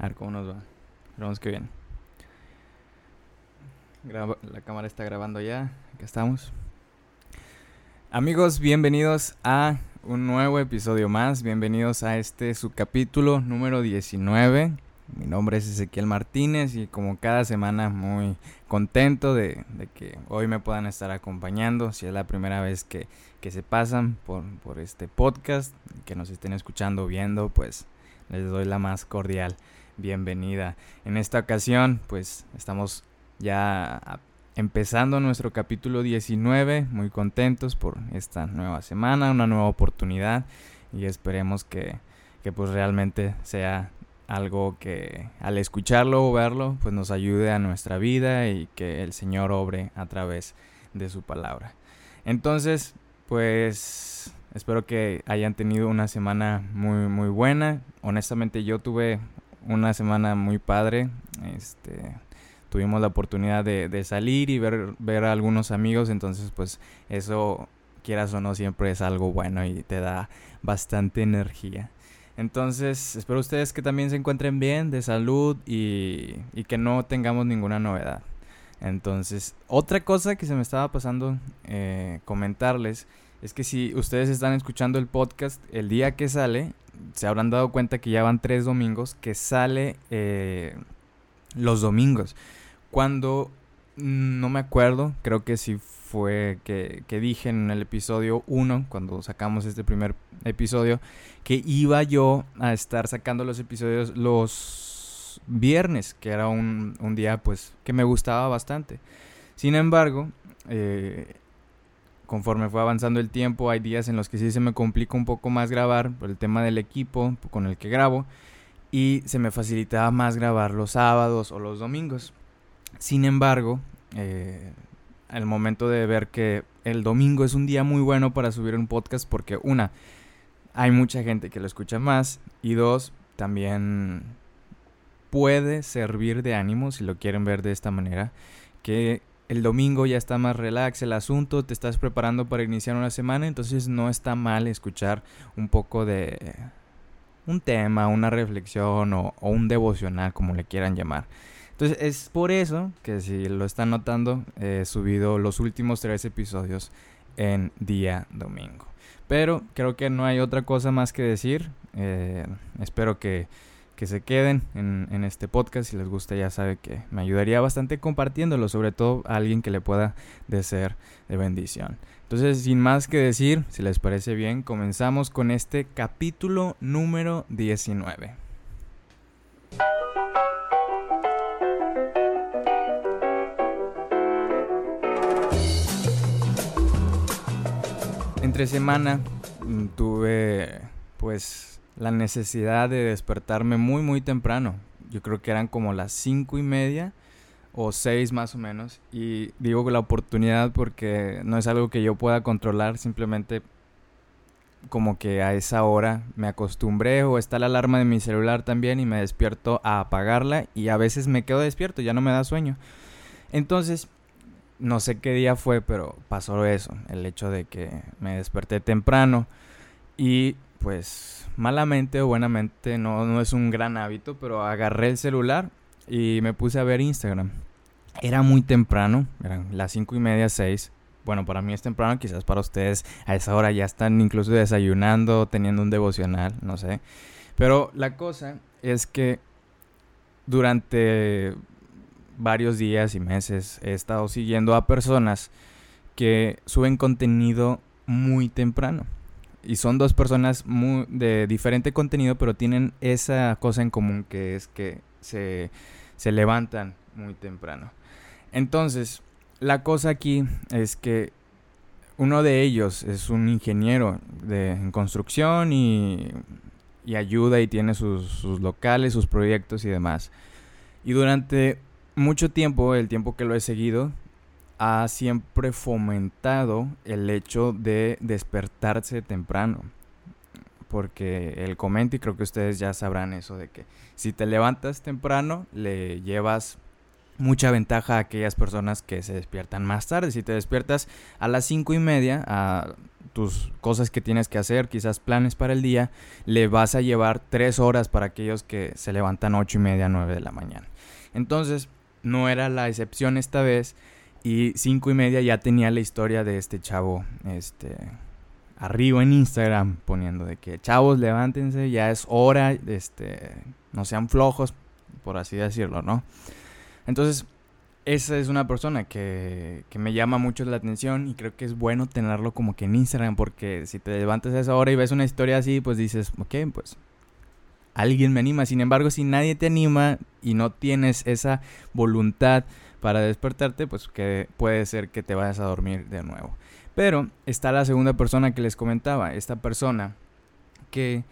A ver cómo nos va. Esperamos que bien. la cámara está grabando ya. Acá estamos. Amigos, bienvenidos a un nuevo episodio más. Bienvenidos a este su capítulo número 19. Mi nombre es Ezequiel Martínez y como cada semana muy contento de, que hoy me puedan estar acompañando. Si es la primera vez que, se pasan por, por, este podcast, que nos estén escuchando, viendo, pues les doy la más cordial bienvenida. En esta ocasión, pues estamos ya empezando nuestro capítulo 19, muy contentos por esta nueva semana, una nueva oportunidad y esperemos que, que pues realmente sea algo que al escucharlo o verlo pues nos ayude a nuestra vida y que el Señor obre a través de su palabra. Entonces, pues espero que hayan tenido una semana muy muy buena. Honestamente yo tuve una semana muy padre. Este tuvimos la oportunidad de, salir y ver, ver a algunos amigos, entonces pues eso quieras o no siempre es algo bueno y te da bastante energía. Entonces, espero ustedes que también se encuentren bien, de salud y, que no tengamos ninguna novedad. Entonces, otra cosa que se me estaba pasando eh, comentarles es que si ustedes están escuchando el podcast el día que sale, se habrán dado cuenta que ya van tres domingos que sale eh, los domingos. Cuando no me acuerdo, creo que sí fue que, que dije en el episodio 1, cuando sacamos este primer episodio, que iba yo a estar sacando los episodios los viernes, que era un, un día pues que me gustaba bastante. Sin embargo, eh, conforme fue avanzando el tiempo, hay días en los que sí se me complica un poco más grabar por el tema del equipo con el que grabo y se me facilitaba más grabar los sábados o los domingos. Sin embargo, eh, al momento de ver que el domingo es un día muy bueno para subir un podcast porque una, hay mucha gente que lo escucha más y dos, también puede servir de ánimo si lo quieren ver de esta manera, que el domingo ya está más relax el asunto, te estás preparando para iniciar una semana, entonces no está mal escuchar un poco de un tema, una reflexión o, un devocional, como le quieran llamar. Entonces es por eso que si lo están notando, he subido los últimos tres episodios en día domingo. Pero creo que no hay otra cosa más que decir. Eh, espero que, se queden en, este podcast. Si les gusta ya sabe que me ayudaría bastante compartiéndolo, sobre todo a alguien que le pueda de ser de bendición. Entonces, sin más que decir, si les parece bien, comenzamos con este capítulo número 19. Entre semana mm, tuve pues la necesidad de despertarme muy muy temprano. Yo creo que eran como las cinco y media o seis más o menos. Y digo la oportunidad porque no es algo que yo pueda controlar, simplemente como que a esa hora me acostumbré o está la alarma de mi celular también y me despierto a apagarla y a veces me quedo despierto, ya no me da sueño. Entonces no sé qué día fue, pero pasó eso, el hecho de que me desperté temprano y pues malamente o buenamente, no, no es un gran hábito, pero agarré el celular y me puse a ver Instagram. Era muy temprano, eran las cinco y media, seis. Bueno, para mí es temprano, quizás para ustedes a esa hora ya están incluso desayunando, teniendo un devocional, no sé. Pero la cosa es que durante varios días y meses he estado siguiendo a personas que suben contenido muy temprano. Y son dos personas de diferente contenido, pero tienen esa cosa en común que es que se, se levantan muy temprano. Entonces, la cosa aquí es que uno de ellos es un ingeniero de, en construcción y, y ayuda y tiene sus locales, sus proyectos y demás. Y durante mucho tiempo, el tiempo que lo he seguido, ha siempre fomentado el hecho de despertarse temprano. Porque él comenta, y creo que ustedes ya sabrán eso, de que si te levantas temprano, le llevas mucha ventaja a aquellas personas que se despiertan más tarde. Si te despiertas a las cinco y media, a tus cosas que tienes que hacer, quizás planes para el día, le vas a llevar tres horas para aquellos que se levantan ocho y media, nueve de la mañana. Entonces, no era la excepción esta vez y cinco y media ya tenía la historia de este chavo, este, arriba en Instagram poniendo de que chavos levántense, ya es hora, este, no sean flojos, por así decirlo, ¿no? Entonces, esa es una persona que, que, me llama mucho la atención y creo que es bueno tenerlo como que en Instagram porque si te levantas a esa hora y ves una historia así, pues dices, ok, pues alguien me anima. Sin embargo, si nadie te anima y no tienes esa voluntad para despertarte, pues que puede ser que te vayas a dormir de nuevo. Pero está la segunda persona que les comentaba, esta persona que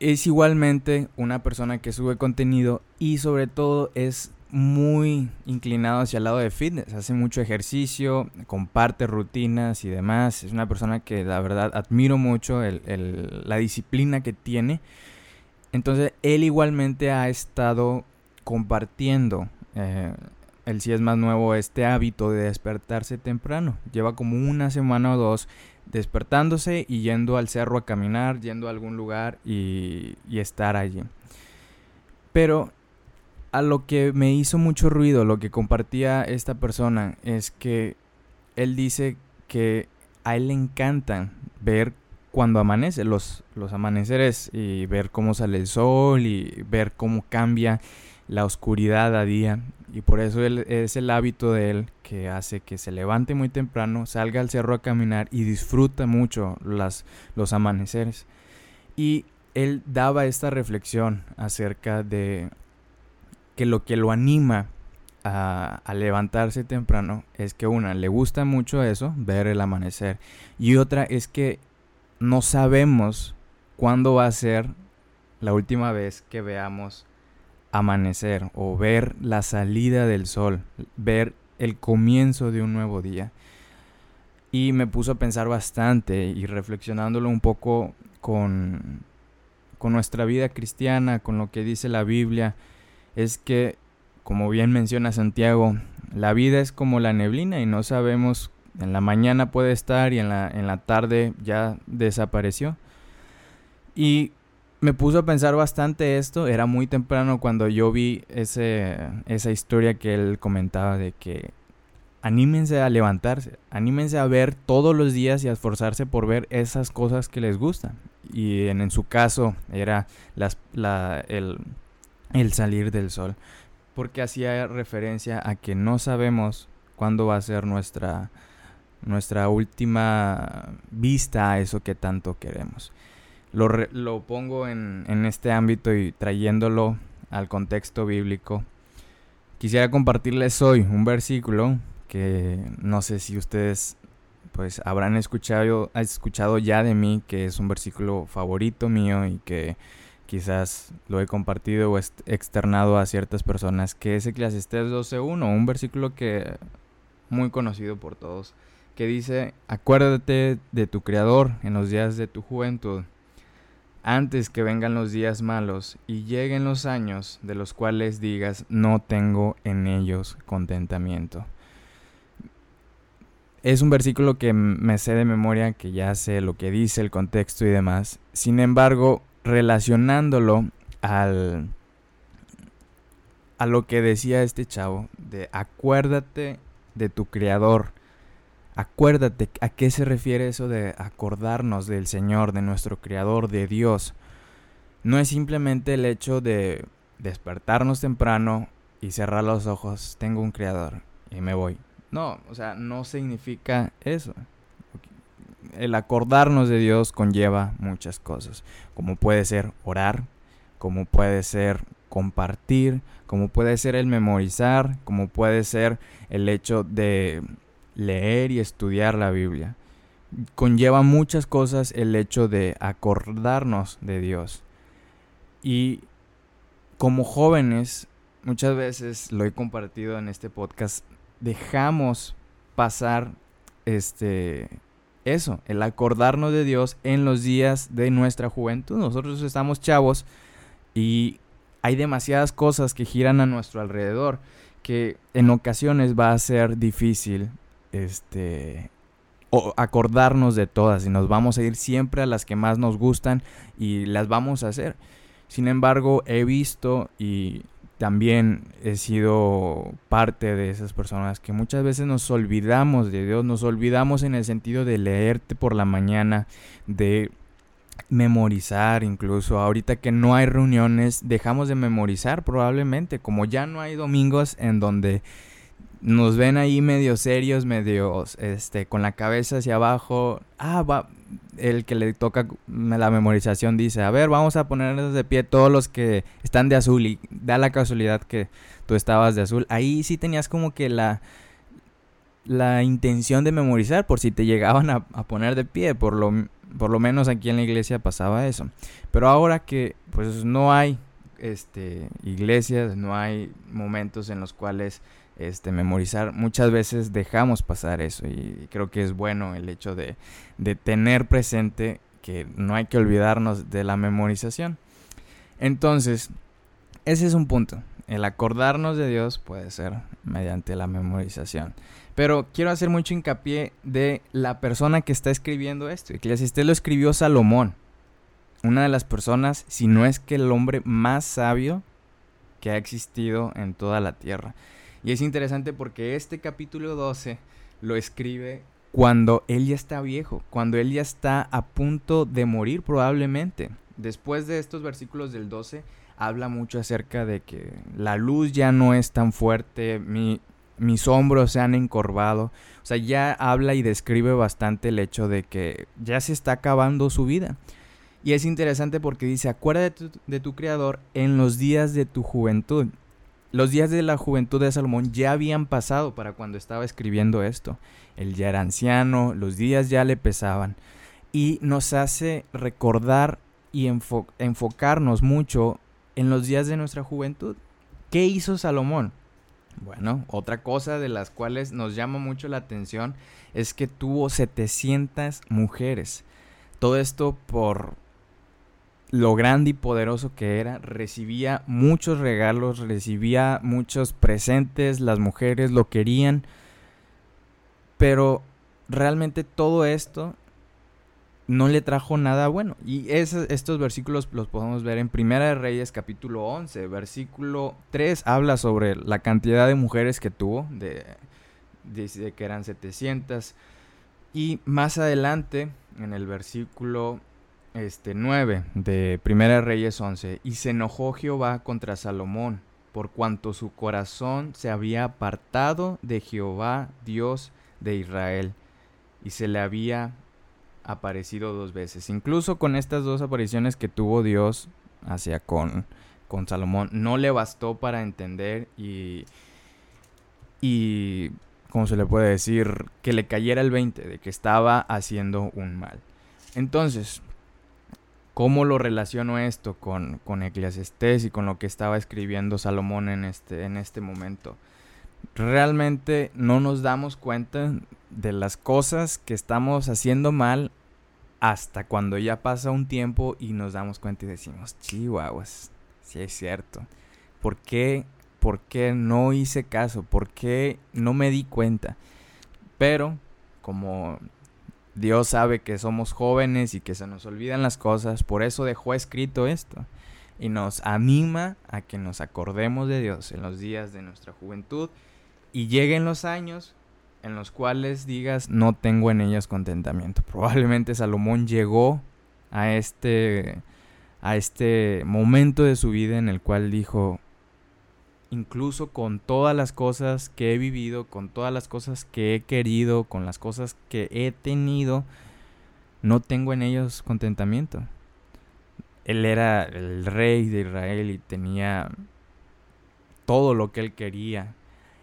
es igualmente una persona que sube contenido y sobre todo es muy inclinado hacia el lado de fitness, hace mucho ejercicio, comparte rutinas y demás. Es una persona que la verdad admiro mucho la disciplina que tiene. Entonces él igualmente ha estado compartiendo, eh, el si es más nuevo, este hábito de despertarse temprano. Lleva como una semana o dos despertándose y yendo al cerro a caminar, yendo a algún lugar y, y estar allí. Pero a lo que me hizo mucho ruido, lo que compartía esta persona, es que él dice que a él le encantan ver cuando amanece, los, los amaneceres y ver cómo sale el sol y ver cómo cambia la oscuridad a día. Y por eso él, es el hábito de él que hace que se levante muy temprano, salga al cerro a caminar y disfruta mucho las, los amaneceres. Y él daba esta reflexión acerca de que lo que lo anima a, levantarse temprano es que una, le gusta mucho eso, ver el amanecer, y otra es que no sabemos cuándo va a ser la última vez que veamos amanecer o ver la salida del sol, ver el comienzo de un nuevo día. Y me puso a pensar bastante y reflexionándolo un poco con, con nuestra vida cristiana, con lo que dice la Biblia, es que, como bien menciona Santiago, la vida es como la neblina y no sabemos, en la mañana puede estar y en la, en la tarde ya desapareció. Y me puso a pensar bastante esto, era muy temprano cuando yo vi ese, esa historia que él comentaba de que anímense a levantarse, anímense a ver todos los días y a esforzarse por ver esas cosas que les gustan. Y en, su caso era la, el, el salir del sol, porque hacía referencia a que no sabemos cuándo va a ser nuestra, nuestra última vista a eso que tanto queremos. Lo, lo pongo en, en este ámbito y trayéndolo al contexto bíblico. Quisiera compartirles hoy un versículo que no sé si ustedes pues habrán escuchado, escuchado ya de mí, que es un versículo favorito mío y que quizás lo he compartido o externado a ciertas personas, que es Eclesiastés 12.1, un versículo que muy conocido por todos, que dice, acuérdate de tu Creador en los días de tu juventud, antes que vengan los días malos y lleguen los años de los cuales digas, no tengo en ellos contentamiento. Es un versículo que me sé de memoria, que ya sé lo que dice, el contexto y demás. Sin embargo, relacionándolo al a lo que decía este chavo de acuérdate de tu creador. Acuérdate a qué se refiere eso de acordarnos del Señor, de nuestro creador, de Dios. No es simplemente el hecho de despertarnos temprano y cerrar los ojos, tengo un creador y me voy. No, o sea, no significa eso el acordarnos de Dios conlleva muchas cosas, como puede ser orar, como puede ser compartir, como puede ser el memorizar, como puede ser el hecho de leer y estudiar la Biblia. Conlleva muchas cosas el hecho de acordarnos de Dios. Y como jóvenes, muchas veces lo he compartido en este podcast, dejamos pasar este eso, el acordarnos de Dios en los días de nuestra juventud. Nosotros estamos chavos y hay demasiadas cosas que giran a nuestro alrededor que en ocasiones va a ser difícil este acordarnos de todas y nos vamos a ir siempre a las que más nos gustan y las vamos a hacer. Sin embargo, he visto y también he sido parte de esas personas que muchas veces nos olvidamos de Dios, nos olvidamos en el sentido de leerte por la mañana, de memorizar incluso. Ahorita que no hay reuniones, dejamos de memorizar probablemente, como ya no hay domingos en donde nos ven ahí medio serios, medio este con la cabeza hacia abajo. Ah, va el que le toca la memorización dice, "A ver, vamos a ponernos de pie todos los que están de azul" y da la casualidad que tú estabas de azul. Ahí sí tenías como que la la intención de memorizar por si te llegaban a, poner de pie, por lo por lo menos aquí en la iglesia pasaba eso. Pero ahora que pues no hay este iglesias, no hay momentos en los cuales este memorizar, muchas veces dejamos pasar eso y creo que es bueno el hecho de, de tener presente que no hay que olvidarnos de la memorización. Entonces, ese es un punto. El acordarnos de Dios puede ser mediante la memorización. Pero quiero hacer mucho hincapié de la persona que está escribiendo esto. Eclesiastés lo escribió Salomón. Una de las personas, si no es que el hombre más sabio que ha existido en toda la tierra. Y es interesante porque este capítulo 12 lo escribe cuando él ya está viejo, cuando él ya está a punto de morir probablemente. Después de estos versículos del 12 habla mucho acerca de que la luz ya no es tan fuerte, mi, mis hombros se han encorvado. O sea, ya habla y describe bastante el hecho de que ya se está acabando su vida. Y es interesante porque dice, acuérdate de tu, de tu creador en los días de tu juventud. Los días de la juventud de Salomón ya habían pasado para cuando estaba escribiendo esto. Él ya era anciano, los días ya le pesaban. Y nos hace recordar y enfocarnos mucho en los días de nuestra juventud. ¿Qué hizo Salomón? Bueno, otra cosa de las cuales nos llama mucho la atención es que tuvo 700 mujeres. Todo esto por lo grande y poderoso que era, recibía muchos regalos, recibía muchos presentes, las mujeres lo querían, pero realmente todo esto no le trajo nada bueno. Y estos versículos los podemos ver en Primera de Reyes capítulo 11, versículo 3 habla sobre la cantidad de mujeres que tuvo, de, dice que eran 700. Y más adelante, en el versículo este, 9 de Primera Reyes 11, y se enojó Jehová contra Salomón, por cuanto su corazón se había apartado de Jehová, Dios de Israel, y se le había aparecido dos veces. Incluso con estas dos apariciones que tuvo Dios hacia con, con Salomón, no le bastó para entender y, y, ¿cómo se le puede decir? Que le cayera el 20 de que estaba haciendo un mal. Entonces, ¿cómo lo relaciono esto con, con Eclesiastés y con lo que estaba escribiendo Salomón en este, en este momento? Realmente no nos damos cuenta de las cosas que estamos haciendo mal hasta cuando ya pasa un tiempo y nos damos cuenta y decimos, chihuahuas, si es cierto. ¿Por qué, ¿Por qué no hice caso? ¿Por qué no me di cuenta? Pero como Dios sabe que somos jóvenes y que se nos olvidan las cosas, por eso dejó escrito esto. Y nos anima a que nos acordemos de Dios en los días de nuestra juventud y lleguen los años en los cuales digas no tengo en ellas contentamiento. Probablemente Salomón llegó a este a este momento de su vida en el cual dijo incluso con todas las cosas que he vivido, con todas las cosas que he querido, con las cosas que he tenido, no tengo en ellos contentamiento. Él era el rey de Israel y tenía todo lo que él quería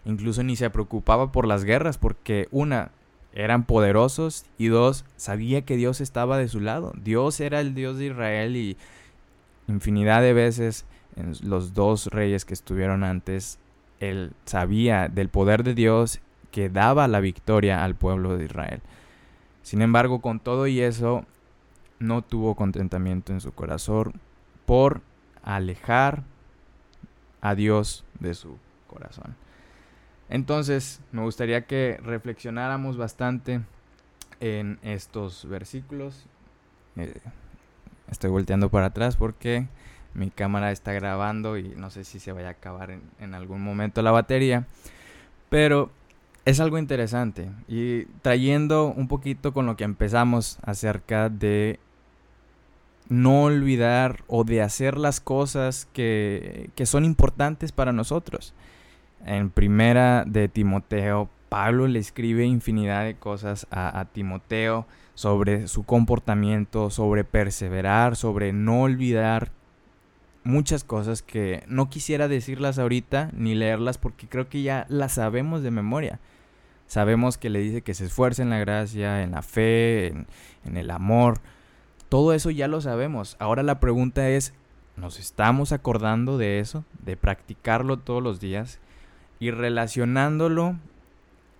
Incluso ni se preocupaba por las guerras porque una, eran poderosos y dos, sabía que Dios estaba de su lado. Dios era el Dios de Israel y infinidad de veces en los dos reyes que estuvieron antes, él sabía del poder de Dios que daba la victoria al pueblo de Israel. Sin embargo, con todo y eso, no tuvo contentamiento en su corazón por alejar a Dios de su corazón. Entonces, me gustaría que reflexionáramos bastante en estos versículos. Eh, estoy volteando para atrás porque mi cámara está grabando y no sé si se vaya a acabar en, algún momento la batería. Pero es algo interesante y trayendo un poquito con lo que empezamos acerca de no olvidar o de hacer las cosas que, que son importantes para nosotros. En primera de Timoteo, Pablo le escribe infinidad de cosas a, a Timoteo sobre su comportamiento, sobre perseverar, sobre no olvidar muchas cosas que no quisiera decirlas ahorita ni leerlas porque creo que ya las sabemos de memoria. Sabemos que le dice que se esfuerce en la gracia, en la fe, en, en el amor. Todo eso ya lo sabemos. Ahora la pregunta es, ¿nos estamos acordando de eso? De practicarlo todos los días y relacionándolo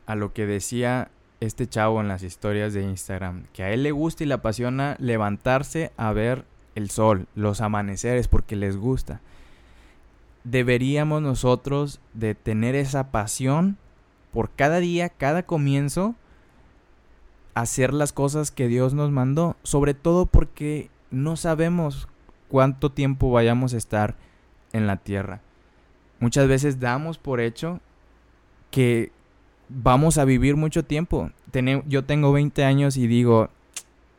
a lo que decía este chavo en las historias de Instagram, que a él le gusta y le apasiona levantarse a ver el sol, los amaneceres, porque les gusta. Deberíamos nosotros de tener esa pasión por cada día, cada comienzo, hacer las cosas que Dios nos mandó, sobre todo porque no sabemos cuánto tiempo vayamos a estar en la tierra. Muchas veces damos por hecho que vamos a vivir mucho tiempo. yo tengo 20 años y digo,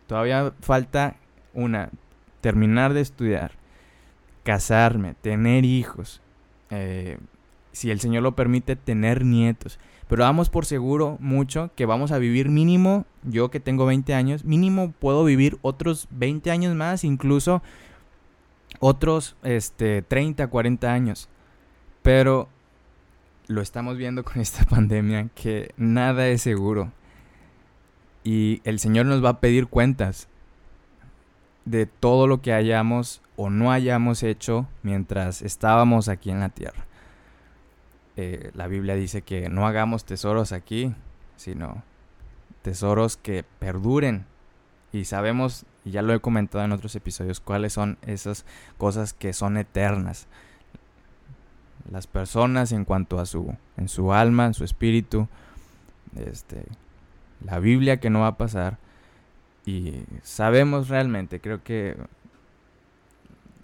todavía falta una, terminar de estudiar, casarme, tener hijos, eh, si el Señor lo permite, tener nietos. Pero damos por seguro mucho que vamos a vivir mínimo, yo que tengo 20 años, mínimo puedo vivir otros 20 años más, incluso otros este, 30, 40 años. Pero lo estamos viendo con esta pandemia que nada es seguro. Y el Señor nos va a pedir cuentas de todo lo que hayamos o no hayamos hecho mientras estábamos aquí en la tierra. Eh, la Biblia dice que no hagamos tesoros aquí, sino tesoros que perduren. Y sabemos, y ya lo he comentado en otros episodios, cuáles son esas cosas que son eternas. Las personas en cuanto a su, en su alma, en su espíritu, este, la Biblia que no va a pasar, y sabemos realmente, creo que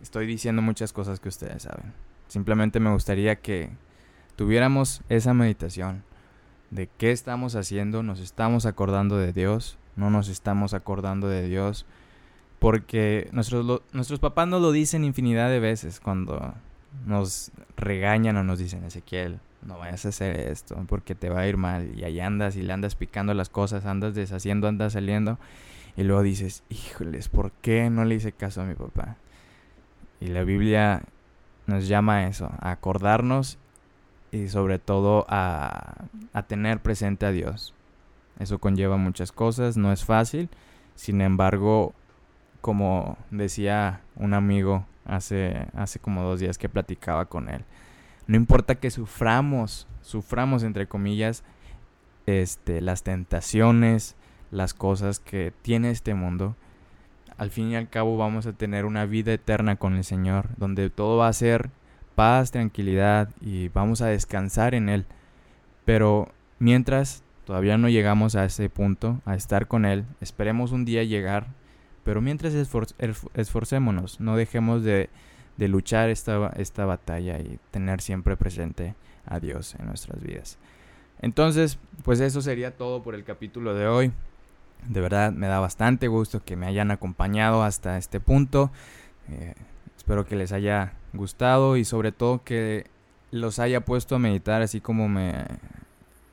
estoy diciendo muchas cosas que ustedes saben. Simplemente me gustaría que tuviéramos esa meditación de qué estamos haciendo, nos estamos acordando de Dios, no nos estamos acordando de Dios, porque nuestros, nuestros papás nos lo dicen infinidad de veces cuando nos regañan o nos dicen, Ezequiel, no vayas a hacer esto porque te va a ir mal y ahí andas y le andas picando las cosas, andas deshaciendo, andas saliendo y luego dices, híjoles, ¿por qué no le hice caso a mi papá? Y la Biblia nos llama a eso, a acordarnos y sobre todo a, a tener presente a Dios. Eso conlleva muchas cosas, no es fácil, sin embargo, como decía un amigo hace, hace como dos días que platicaba con él, no importa que suframos, suframos entre comillas, este, las tentaciones, las cosas que tiene este mundo, al fin y al cabo vamos a tener una vida eterna con el Señor, donde todo va a ser paz, tranquilidad y vamos a descansar en Él. Pero mientras todavía no llegamos a ese punto, a estar con Él, esperemos un día llegar, pero mientras esforcémonos, no dejemos de, de luchar esta, esta batalla y tener siempre presente a Dios en nuestras vidas. Entonces, pues eso sería todo por el capítulo de hoy. De verdad me da bastante gusto que me hayan acompañado hasta este punto. Eh, espero que les haya gustado y sobre todo que los haya puesto a meditar así como me,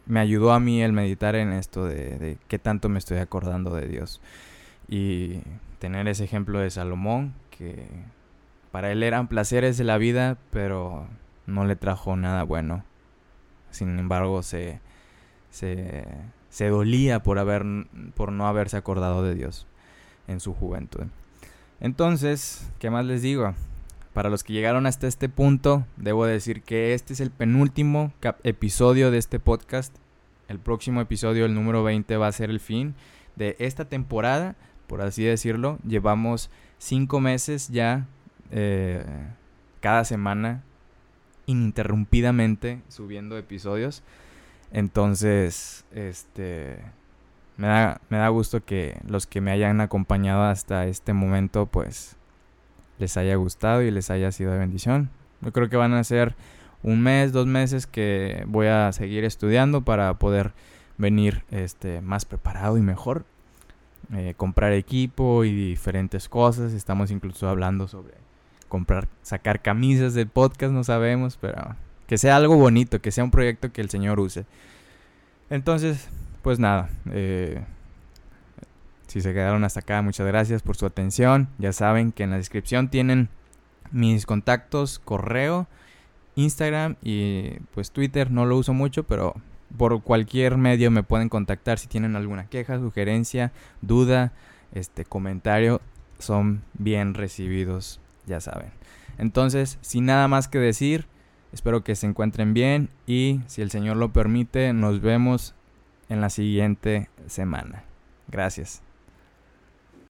me ayudó a mí el meditar en esto de, de qué tanto me estoy acordando de Dios. Y tener ese ejemplo de Salomón, que para él eran placeres de la vida, pero no le trajo nada bueno. Sin embargo, se, se, se dolía por, haber, por no haberse acordado de Dios en su juventud. Entonces, ¿qué más les digo? Para los que llegaron hasta este punto, debo decir que este es el penúltimo episodio de este podcast. El próximo episodio, el número 20, va a ser el fin de esta temporada, por así decirlo. Llevamos cinco meses ya, eh, cada semana, ininterrumpidamente subiendo episodios. Entonces, este, me da, me da gusto que los que me hayan acompañado hasta este momento, pues, les haya gustado y les haya sido de bendición. Yo creo que van a ser un mes, dos meses que voy a seguir estudiando para poder venir este, más preparado y mejor. Eh, comprar equipo y diferentes cosas. Estamos incluso hablando sobre comprar, sacar camisas del podcast, no sabemos, pero que sea algo bonito, que sea un proyecto que el Señor use. Entonces, pues nada, eh, si se quedaron hasta acá, muchas gracias por su atención. Ya saben que en la descripción tienen mis contactos, correo, Instagram y pues Twitter. No lo uso mucho, pero por cualquier medio me pueden contactar si tienen alguna queja, sugerencia, duda, este comentario. Son bien recibidos, ya saben. Entonces, sin nada más que decir, espero que se encuentren bien y si el Señor lo permite, nos vemos en la siguiente semana. Gracias.